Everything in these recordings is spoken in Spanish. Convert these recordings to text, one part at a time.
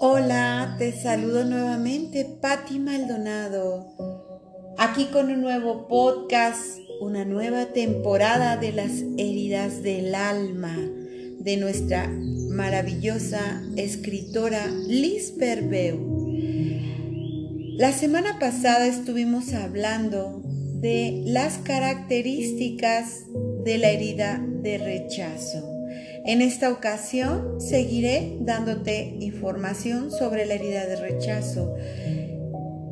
Hola, te saludo nuevamente, Patti Maldonado, aquí con un nuevo podcast, una nueva temporada de las heridas del alma de nuestra maravillosa escritora Liz Berbeu. La semana pasada estuvimos hablando de las características de la herida de rechazo. En esta ocasión seguiré dándote información sobre la herida de rechazo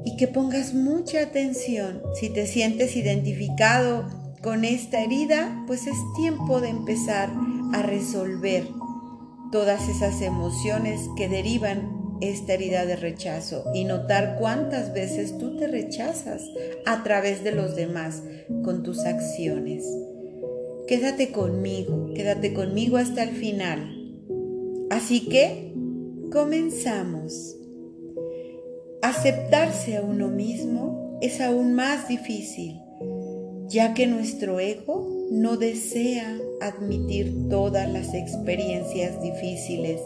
y que pongas mucha atención. Si te sientes identificado con esta herida, pues es tiempo de empezar a resolver todas esas emociones que derivan esta herida de rechazo y notar cuántas veces tú te rechazas a través de los demás con tus acciones. Quédate conmigo, quédate conmigo hasta el final. Así que, comenzamos. Aceptarse a uno mismo es aún más difícil, ya que nuestro ego no desea admitir todas las experiencias difíciles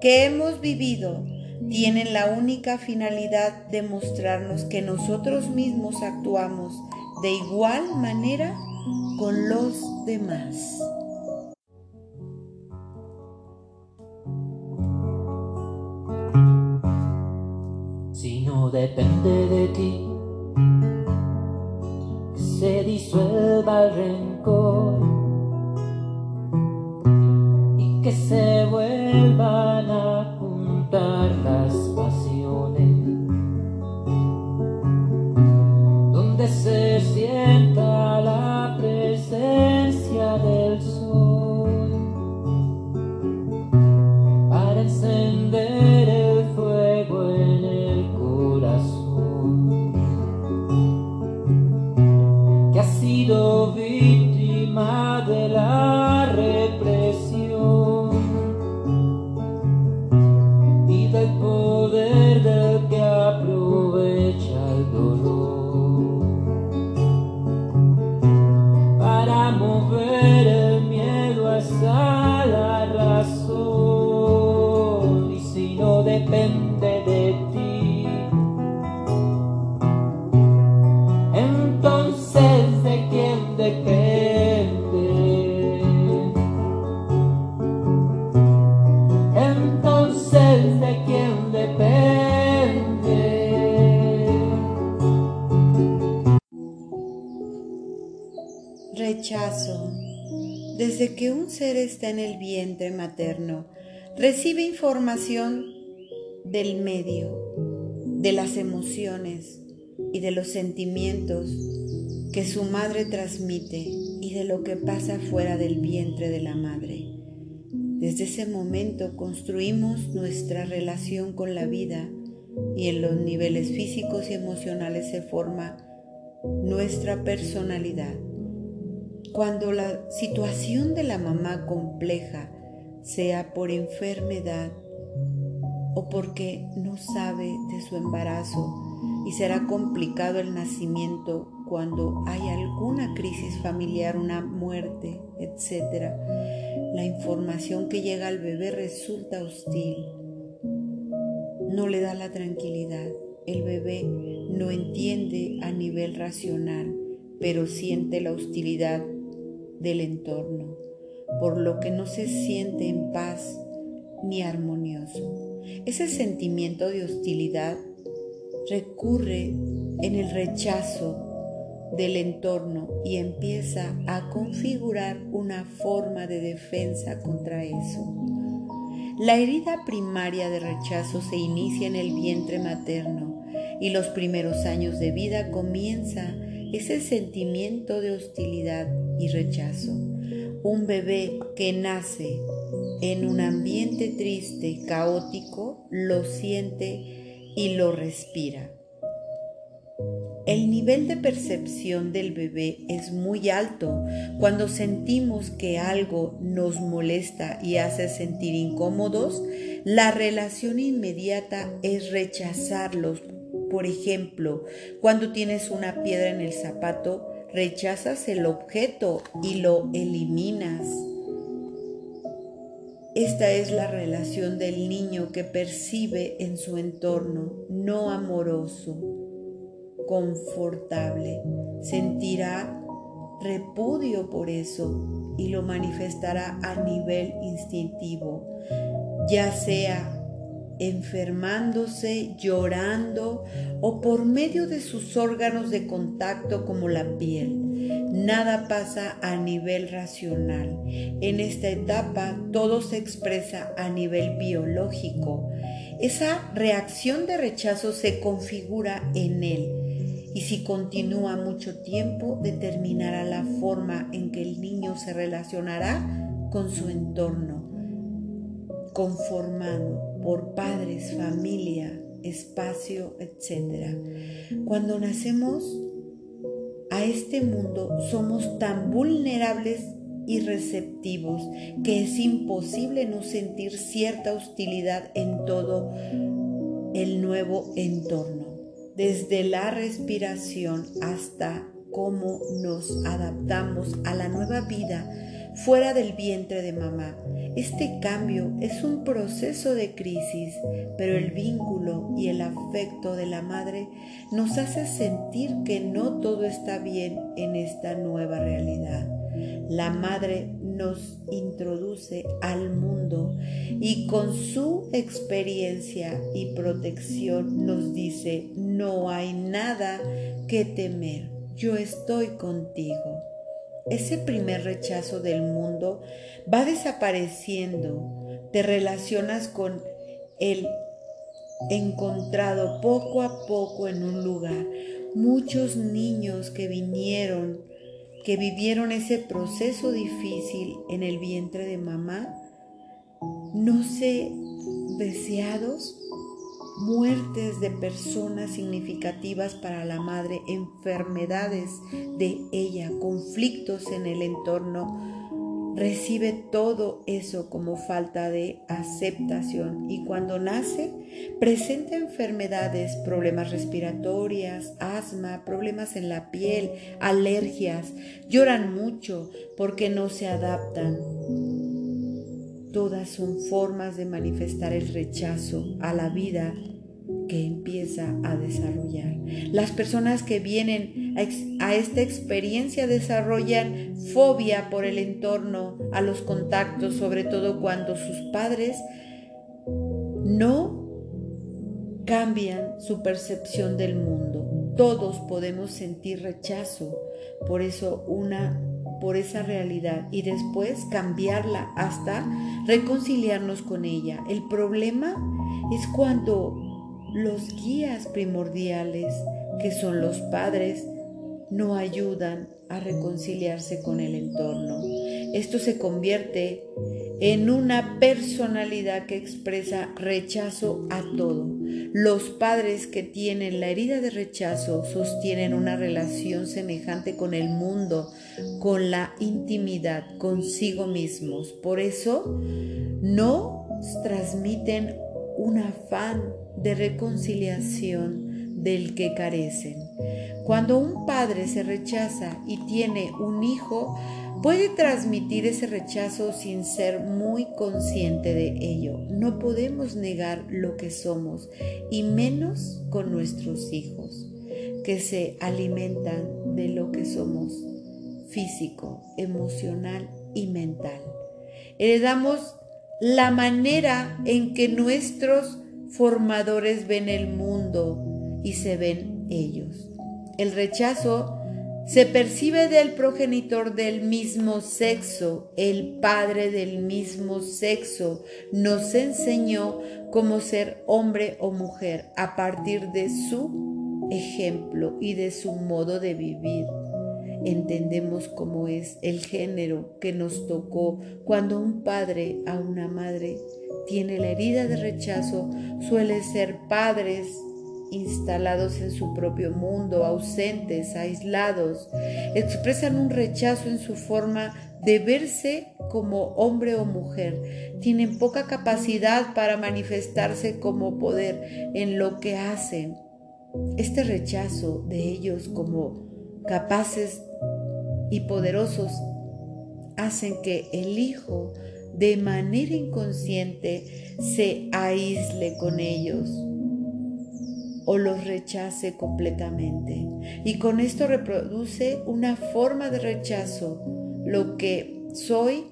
que hemos vivido tienen la única finalidad de mostrarnos que nosotros mismos actuamos de igual manera con los demás. Si no depende de ti, se disuelva el rencor y que se vuelvan a juntar las pasiones, donde se sienta depende entonces de quién depende Rechazo. Desde que un ser está en el vientre materno, recibe información del medio, de las emociones y de los sentimientos que su madre transmite y de lo que pasa fuera del vientre de la madre. Desde ese momento construimos nuestra relación con la vida y en los niveles físicos y emocionales se forma nuestra personalidad. Cuando la situación de la mamá compleja, sea por enfermedad o porque no sabe de su embarazo y será complicado el nacimiento cuando hay alguna crisis familiar, una muerte, etc. La información que llega al bebé resulta hostil, no le da la tranquilidad. El bebé no entiende a nivel racional, pero siente la hostilidad del entorno, por lo que no se siente en paz ni armonioso. Ese sentimiento de hostilidad recurre en el rechazo del entorno y empieza a configurar una forma de defensa contra eso. La herida primaria de rechazo se inicia en el vientre materno y los primeros años de vida comienza ese sentimiento de hostilidad y rechazo. Un bebé que nace en un ambiente triste, caótico, lo siente y lo respira. El nivel de percepción del bebé es muy alto cuando sentimos que algo nos molesta y hace sentir incómodos. La relación inmediata es rechazarlos. Por ejemplo, cuando tienes una piedra en el zapato, rechazas el objeto y lo eliminas. Esta es la relación del niño que percibe en su entorno no amoroso, confortable. Sentirá repudio por eso y lo manifestará a nivel instintivo, ya sea enfermándose, llorando o por medio de sus órganos de contacto como la piel. Nada pasa a nivel racional. En esta etapa todo se expresa a nivel biológico. Esa reacción de rechazo se configura en él y si continúa mucho tiempo determinará la forma en que el niño se relacionará con su entorno, conformado por padres, familia, espacio, etc. Cuando nacemos a este mundo somos tan vulnerables y receptivos que es imposible no sentir cierta hostilidad en todo el nuevo entorno desde la respiración hasta cómo nos adaptamos a la nueva vida fuera del vientre de mamá. Este cambio es un proceso de crisis, pero el vínculo y el afecto de la madre nos hace sentir que no todo está bien en esta nueva realidad. La madre nos introduce al mundo y con su experiencia y protección nos dice, no hay nada que temer, yo estoy contigo. Ese primer rechazo del mundo va desapareciendo, te relacionas con el encontrado poco a poco en un lugar. Muchos niños que vinieron que vivieron ese proceso difícil en el vientre de mamá, no sé, deseados, muertes de personas significativas para la madre, enfermedades de ella, conflictos en el entorno, recibe todo eso como falta de aceptación. Y cuando nace presenta enfermedades, problemas respiratorias, asma, problemas en la piel, alergias, lloran mucho porque no se adaptan. Todas son formas de manifestar el rechazo a la vida que empieza a desarrollar. Las personas que vienen a, esta experiencia desarrollan fobia por el entorno, a los contactos, sobre todo cuando sus padres no cambian su percepción del mundo. Todos podemos sentir rechazo, por eso una por esa realidad y después cambiarla hasta reconciliarnos con ella. El problema es cuando los guías primordiales, que son los padres, no ayudan a reconciliarse con el entorno. Esto se convierte en una personalidad que expresa rechazo a todo. Los padres que tienen la herida de rechazo sostienen una relación semejante con el mundo, con la intimidad, consigo mismos. Por eso no transmiten un afán de reconciliación del que carecen. Cuando un padre se rechaza y tiene un hijo, puede transmitir ese rechazo sin ser muy consciente de ello. No podemos negar lo que somos, y menos con nuestros hijos, que se alimentan de lo que somos físico, emocional y mental. Heredamos la manera en que nuestros formadores ven el mundo y se ven ellos. El rechazo se percibe del progenitor del mismo sexo, el padre del mismo sexo nos enseñó cómo ser hombre o mujer a partir de su ejemplo y de su modo de vivir. Entendemos cómo es el género que nos tocó cuando un padre a una madre tiene la herida de rechazo, suele ser padres instalados en su propio mundo, ausentes, aislados, expresan un rechazo en su forma de verse como hombre o mujer, tienen poca capacidad para manifestarse como poder en lo que hacen. Este rechazo de ellos como capaces y poderosos hacen que el hijo de manera inconsciente se aísle con ellos o los rechace completamente. Y con esto reproduce una forma de rechazo, lo que soy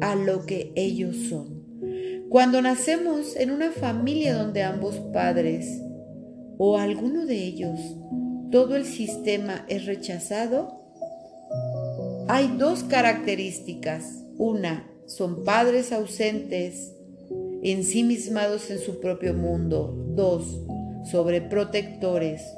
a lo que ellos son. Cuando nacemos en una familia donde ambos padres o alguno de ellos, todo el sistema es rechazado, hay dos características. Una, son padres ausentes, ensimismados en su propio mundo. Dos, sobreprotectores.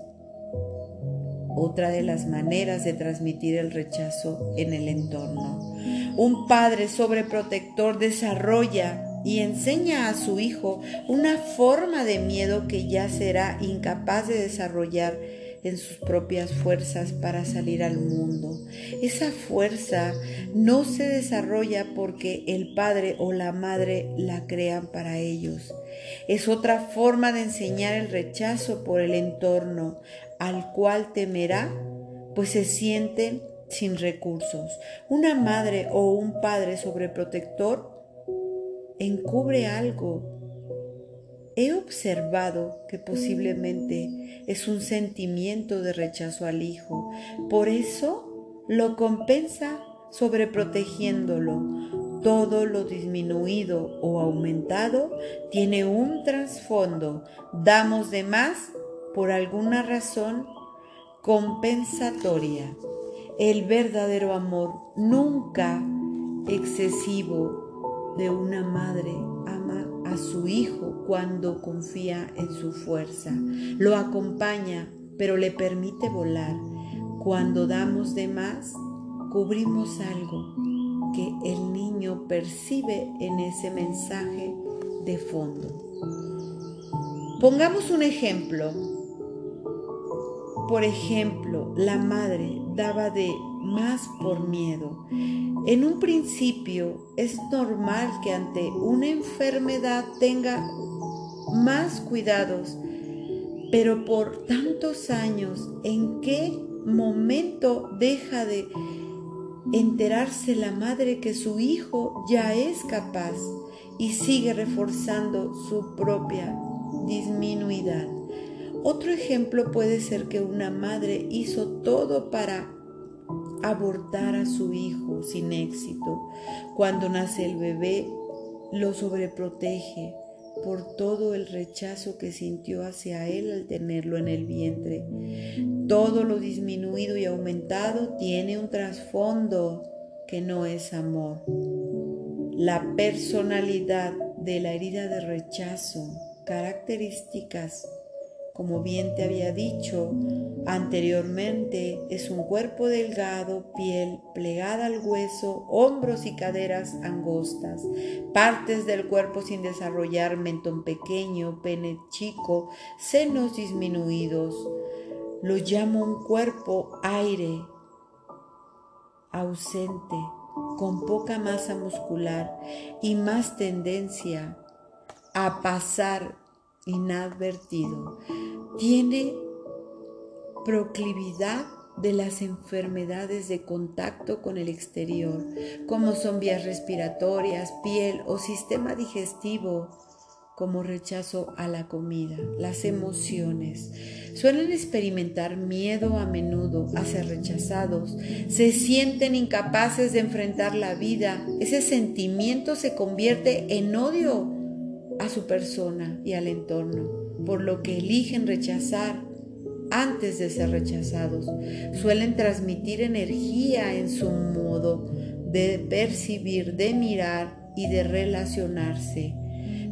Otra de las maneras de transmitir el rechazo en el entorno. Un padre sobreprotector desarrolla y enseña a su hijo una forma de miedo que ya será incapaz de desarrollar en sus propias fuerzas para salir al mundo. Esa fuerza no se desarrolla porque el padre o la madre la crean para ellos. Es otra forma de enseñar el rechazo por el entorno al cual temerá, pues se sienten sin recursos. Una madre o un padre sobreprotector encubre algo he observado que posiblemente es un sentimiento de rechazo al hijo. Por eso lo compensa sobreprotegiéndolo. Todo lo disminuido o aumentado tiene un trasfondo. Damos de más por alguna razón compensatoria. El verdadero amor nunca excesivo de una madre a su hijo cuando confía en su fuerza. Lo acompaña, pero le permite volar. Cuando damos de más, cubrimos algo que el niño percibe en ese mensaje de fondo. Pongamos un ejemplo. Por ejemplo, la madre daba de más por miedo. En un principio es normal que ante una enfermedad tenga más cuidados, pero por tantos años, ¿en qué momento deja de enterarse la madre que su hijo ya es capaz y sigue reforzando su propia disminuidad? Otro ejemplo puede ser que una madre hizo todo para abortar a su hijo sin éxito. Cuando nace el bebé, lo sobreprotege por todo el rechazo que sintió hacia él al tenerlo en el vientre. Todo lo disminuido y aumentado tiene un trasfondo que no es amor. La personalidad de la herida de rechazo, características como bien te había dicho anteriormente, es un cuerpo delgado, piel plegada al hueso, hombros y caderas angostas, partes del cuerpo sin desarrollar, mentón pequeño, pene chico, senos disminuidos. Lo llamo un cuerpo aire, ausente, con poca masa muscular y más tendencia a pasar inadvertido. Tiene proclividad de las enfermedades de contacto con el exterior, como son vías respiratorias, piel o sistema digestivo, como rechazo a la comida, las emociones. Suelen experimentar miedo a menudo a ser rechazados, se sienten incapaces de enfrentar la vida, ese sentimiento se convierte en odio a su persona y al entorno, por lo que eligen rechazar antes de ser rechazados. Suelen transmitir energía en su modo de percibir, de mirar y de relacionarse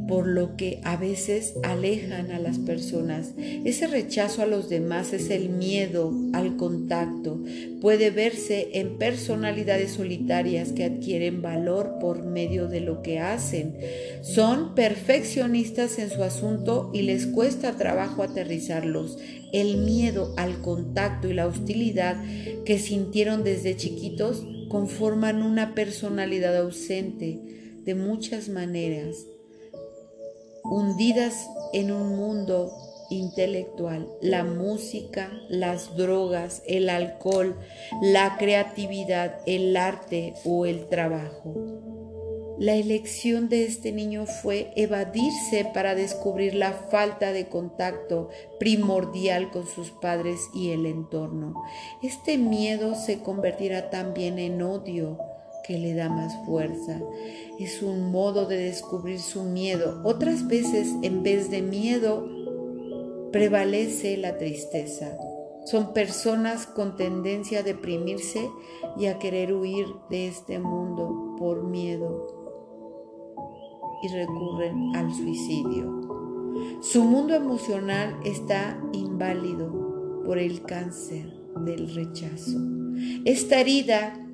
por lo que a veces alejan a las personas. Ese rechazo a los demás es el miedo al contacto. Puede verse en personalidades solitarias que adquieren valor por medio de lo que hacen. Son perfeccionistas en su asunto y les cuesta trabajo aterrizarlos. El miedo al contacto y la hostilidad que sintieron desde chiquitos conforman una personalidad ausente de muchas maneras hundidas en un mundo intelectual, la música, las drogas, el alcohol, la creatividad, el arte o el trabajo. La elección de este niño fue evadirse para descubrir la falta de contacto primordial con sus padres y el entorno. Este miedo se convertirá también en odio que le da más fuerza. Es un modo de descubrir su miedo. Otras veces, en vez de miedo, prevalece la tristeza. Son personas con tendencia a deprimirse y a querer huir de este mundo por miedo y recurren al suicidio. Su mundo emocional está inválido por el cáncer del rechazo. Esta herida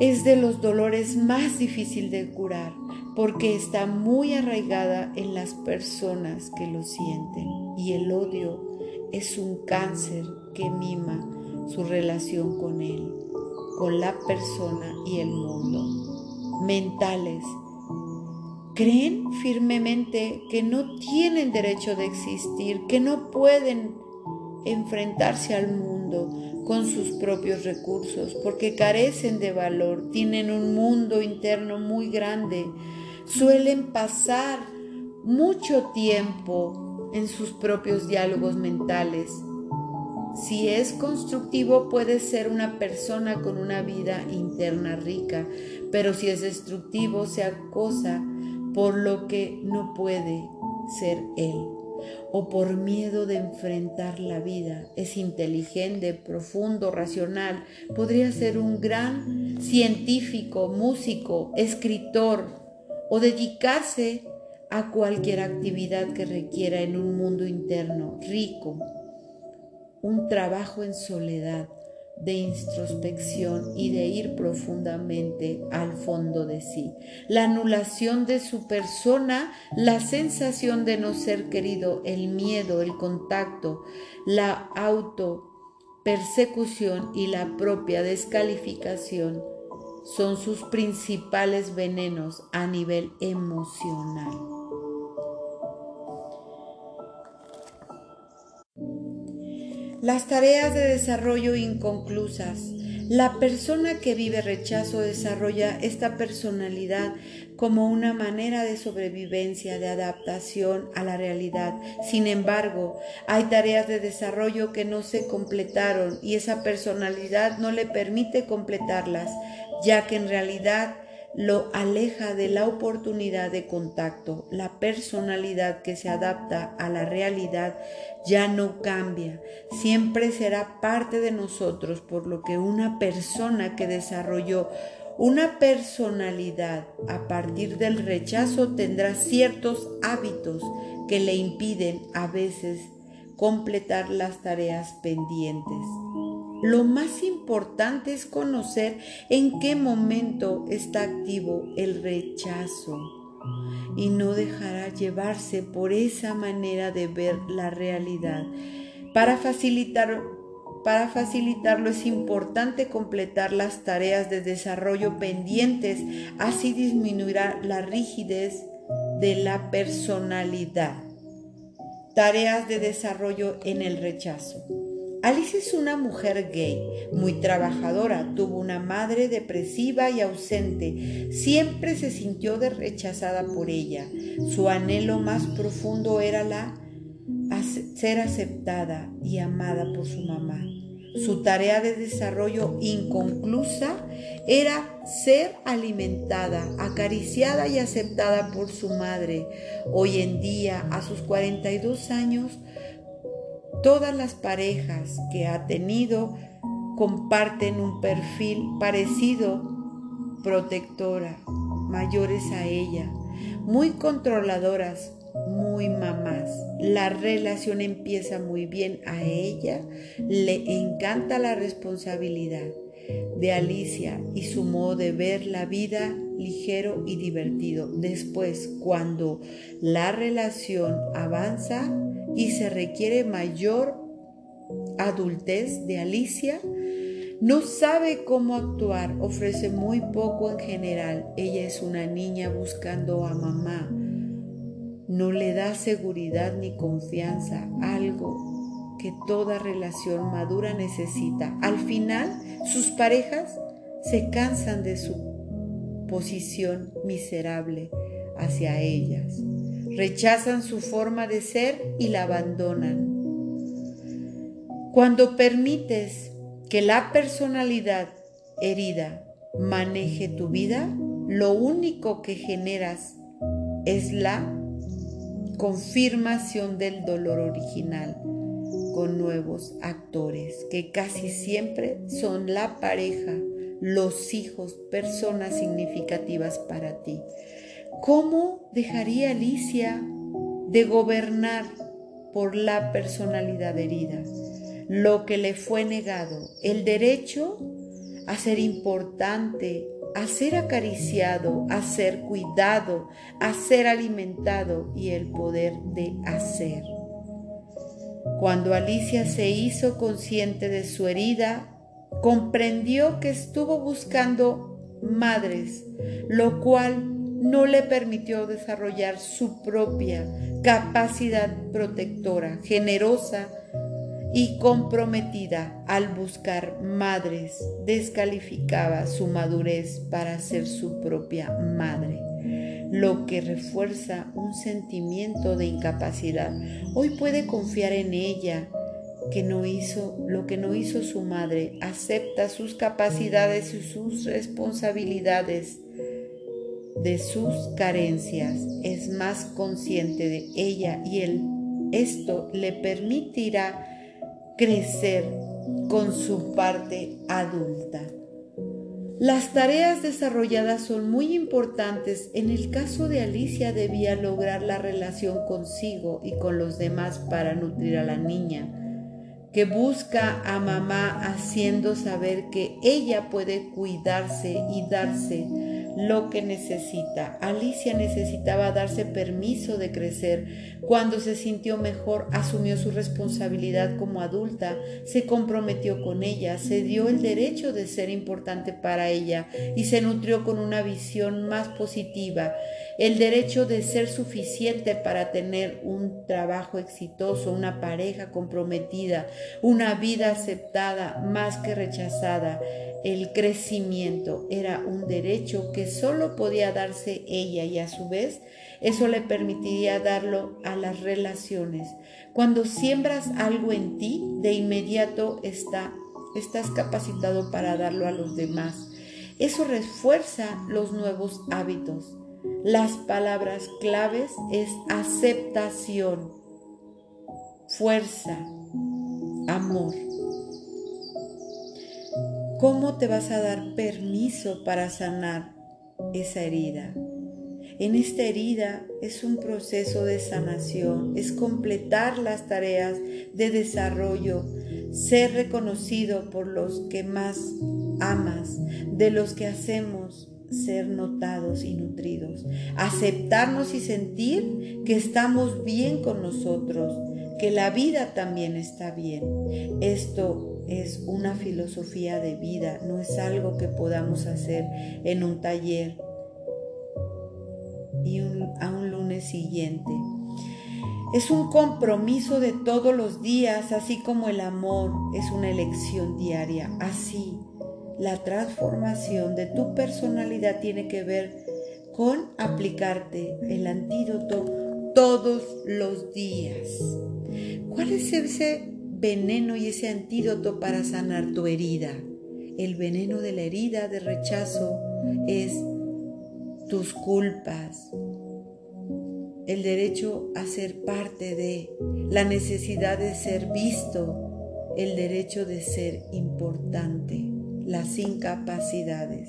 es de los dolores más difícil de curar porque está muy arraigada en las personas que lo sienten y el odio es un cáncer que mima su relación con él, con la persona y el mundo. Mentales creen firmemente que no tienen derecho de existir, que no pueden enfrentarse al mundo con sus propios recursos, porque carecen de valor, tienen un mundo interno muy grande, suelen pasar mucho tiempo en sus propios diálogos mentales. Si es constructivo puede ser una persona con una vida interna rica, pero si es destructivo se acosa por lo que no puede ser él o por miedo de enfrentar la vida. Es inteligente, profundo, racional. Podría ser un gran científico, músico, escritor o dedicarse a cualquier actividad que requiera en un mundo interno rico. Un trabajo en soledad de introspección y de ir profundamente al fondo de sí. La anulación de su persona, la sensación de no ser querido, el miedo, el contacto, la auto persecución y la propia descalificación son sus principales venenos a nivel emocional. Las tareas de desarrollo inconclusas. La persona que vive rechazo desarrolla esta personalidad como una manera de sobrevivencia, de adaptación a la realidad. Sin embargo, hay tareas de desarrollo que no se completaron y esa personalidad no le permite completarlas, ya que en realidad lo aleja de la oportunidad de contacto. La personalidad que se adapta a la realidad ya no cambia, siempre será parte de nosotros, por lo que una persona que desarrolló una personalidad a partir del rechazo tendrá ciertos hábitos que le impiden a veces completar las tareas pendientes. Lo más importante es conocer en qué momento está activo el rechazo y no dejará llevarse por esa manera de ver la realidad. Para facilitar para facilitarlo es importante completar las tareas de desarrollo pendientes, así disminuirá la rigidez de la personalidad. Tareas de desarrollo en el rechazo. Alice es una mujer gay, muy trabajadora, tuvo una madre depresiva y ausente, siempre se sintió rechazada por ella. Su anhelo más profundo era la ser aceptada y amada por su mamá. Su tarea de desarrollo inconclusa era ser alimentada, acariciada y aceptada por su madre. Hoy en día, a sus 42 años, Todas las parejas que ha tenido comparten un perfil parecido, protectora, mayores a ella, muy controladoras, muy mamás. La relación empieza muy bien a ella, le encanta la responsabilidad de Alicia y su modo de ver la vida ligero y divertido. Después, cuando la relación avanza, y se requiere mayor adultez de Alicia, no sabe cómo actuar, ofrece muy poco en general. Ella es una niña buscando a mamá. No le da seguridad ni confianza, algo que toda relación madura necesita. Al final, sus parejas se cansan de su posición miserable hacia ellas. Rechazan su forma de ser y la abandonan. Cuando permites que la personalidad herida maneje tu vida, lo único que generas es la confirmación del dolor original con nuevos actores que casi siempre son la pareja, los hijos, personas significativas para ti. ¿Cómo dejaría Alicia de gobernar por la personalidad herida? Lo que le fue negado, el derecho a ser importante, a ser acariciado, a ser cuidado, a ser alimentado y el poder de hacer. Cuando Alicia se hizo consciente de su herida, comprendió que estuvo buscando madres, lo cual no le permitió desarrollar su propia capacidad protectora, generosa y comprometida al buscar madres, descalificaba su madurez para ser su propia madre, lo que refuerza un sentimiento de incapacidad. Hoy puede confiar en ella, que no hizo lo que no hizo su madre, acepta sus capacidades y sus responsabilidades de sus carencias, es más consciente de ella y él. Esto le permitirá crecer con su parte adulta. Las tareas desarrolladas son muy importantes. En el caso de Alicia debía lograr la relación consigo y con los demás para nutrir a la niña que busca a mamá haciendo saber que ella puede cuidarse y darse lo que necesita. Alicia necesitaba darse permiso de crecer. Cuando se sintió mejor, asumió su responsabilidad como adulta, se comprometió con ella, se dio el derecho de ser importante para ella y se nutrió con una visión más positiva, el derecho de ser suficiente para tener un trabajo exitoso, una pareja comprometida, una vida aceptada más que rechazada. El crecimiento era un derecho que solo podía darse ella y a su vez eso le permitiría darlo a las relaciones. Cuando siembras algo en ti, de inmediato está, estás capacitado para darlo a los demás. Eso refuerza los nuevos hábitos. Las palabras claves es aceptación, fuerza, amor. ¿Cómo te vas a dar permiso para sanar esa herida? En esta herida es un proceso de sanación, es completar las tareas de desarrollo, ser reconocido por los que más amas, de los que hacemos ser notados y nutridos, aceptarnos y sentir que estamos bien con nosotros, que la vida también está bien. Esto es una filosofía de vida, no es algo que podamos hacer en un taller y a un lunes siguiente. Es un compromiso de todos los días, así como el amor es una elección diaria. Así, la transformación de tu personalidad tiene que ver con aplicarte el antídoto todos los días. ¿Cuál es ese veneno y ese antídoto para sanar tu herida? El veneno de la herida de rechazo es tus culpas, el derecho a ser parte de, la necesidad de ser visto, el derecho de ser importante, las incapacidades.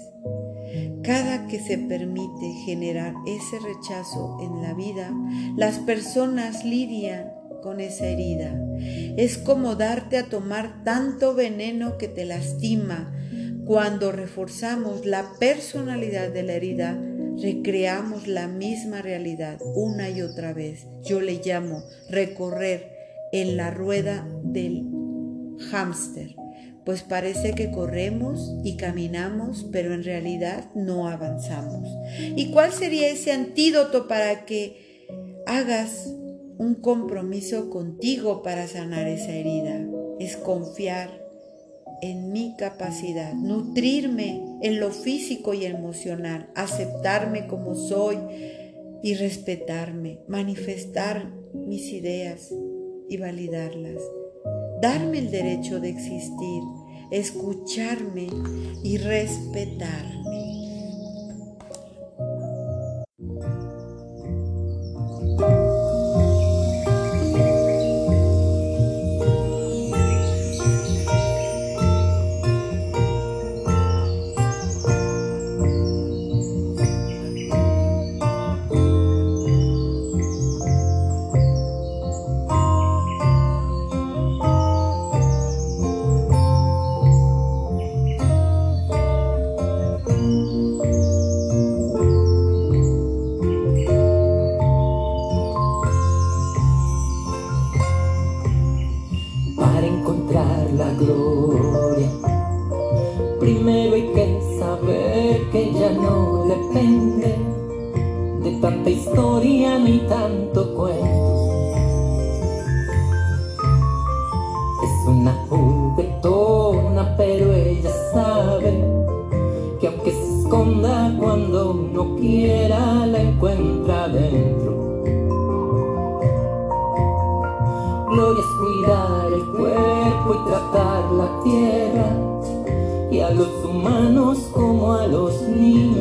Cada que se permite generar ese rechazo en la vida, las personas lidian con esa herida. Es como darte a tomar tanto veneno que te lastima. Cuando reforzamos la personalidad de la herida, recreamos la misma realidad una y otra vez. Yo le llamo recorrer en la rueda del hámster, pues parece que corremos y caminamos, pero en realidad no avanzamos. ¿Y cuál sería ese antídoto para que hagas un compromiso contigo para sanar esa herida. Es confiar en mi capacidad, nutrirme en lo físico y emocional, aceptarme como soy y respetarme, manifestar mis ideas y validarlas, darme el derecho de existir, escucharme y respetarme. De tanta historia ni tanto cuento. Es una juguetona, pero ella sabe que aunque se esconda cuando uno quiera, la encuentra dentro. Gloria es cuidar el cuerpo y tratar la tierra y a los humanos como a los niños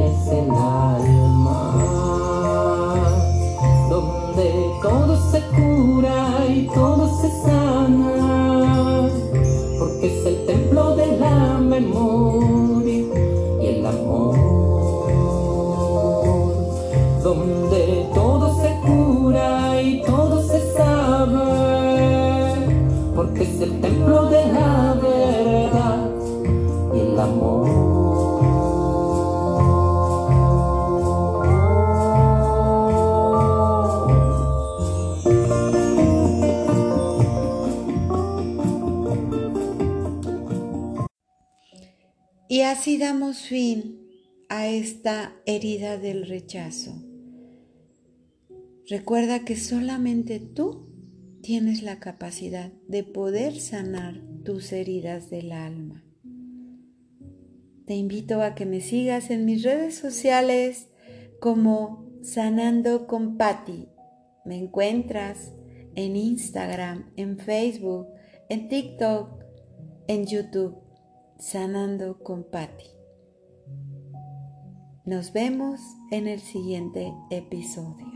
así damos fin a esta herida del rechazo. Recuerda que solamente tú tienes la capacidad de poder sanar tus heridas del alma. Te invito a que me sigas en mis redes sociales como Sanando con Patti. Me encuentras en Instagram, en Facebook, en TikTok, en YouTube, Sanando con Patti. Nos vemos en el siguiente episodio.